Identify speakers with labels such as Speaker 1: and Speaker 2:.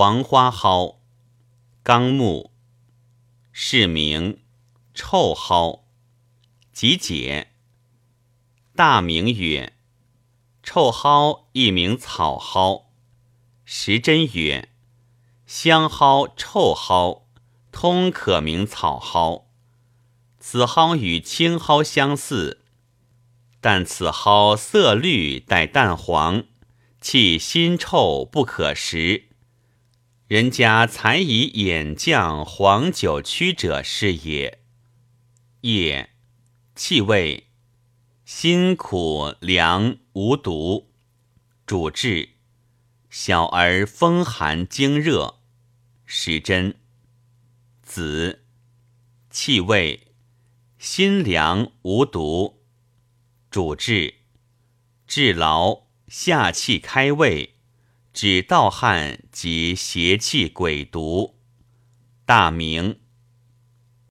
Speaker 1: 黄花蒿，纲目，是名，臭蒿，即解。大名曰：臭蒿，一名草蒿。时珍曰：香蒿、臭蒿，通可名草蒿。此蒿与青蒿相似，但此蒿色绿带淡黄，气辛臭，不可食。人家才以眼降黄酒曲者是也。叶，气味，辛苦凉无毒，主治小儿风寒惊热。时针，子，气味，辛凉无毒，主治治劳下气开胃。指盗汗及邪气鬼毒，大明。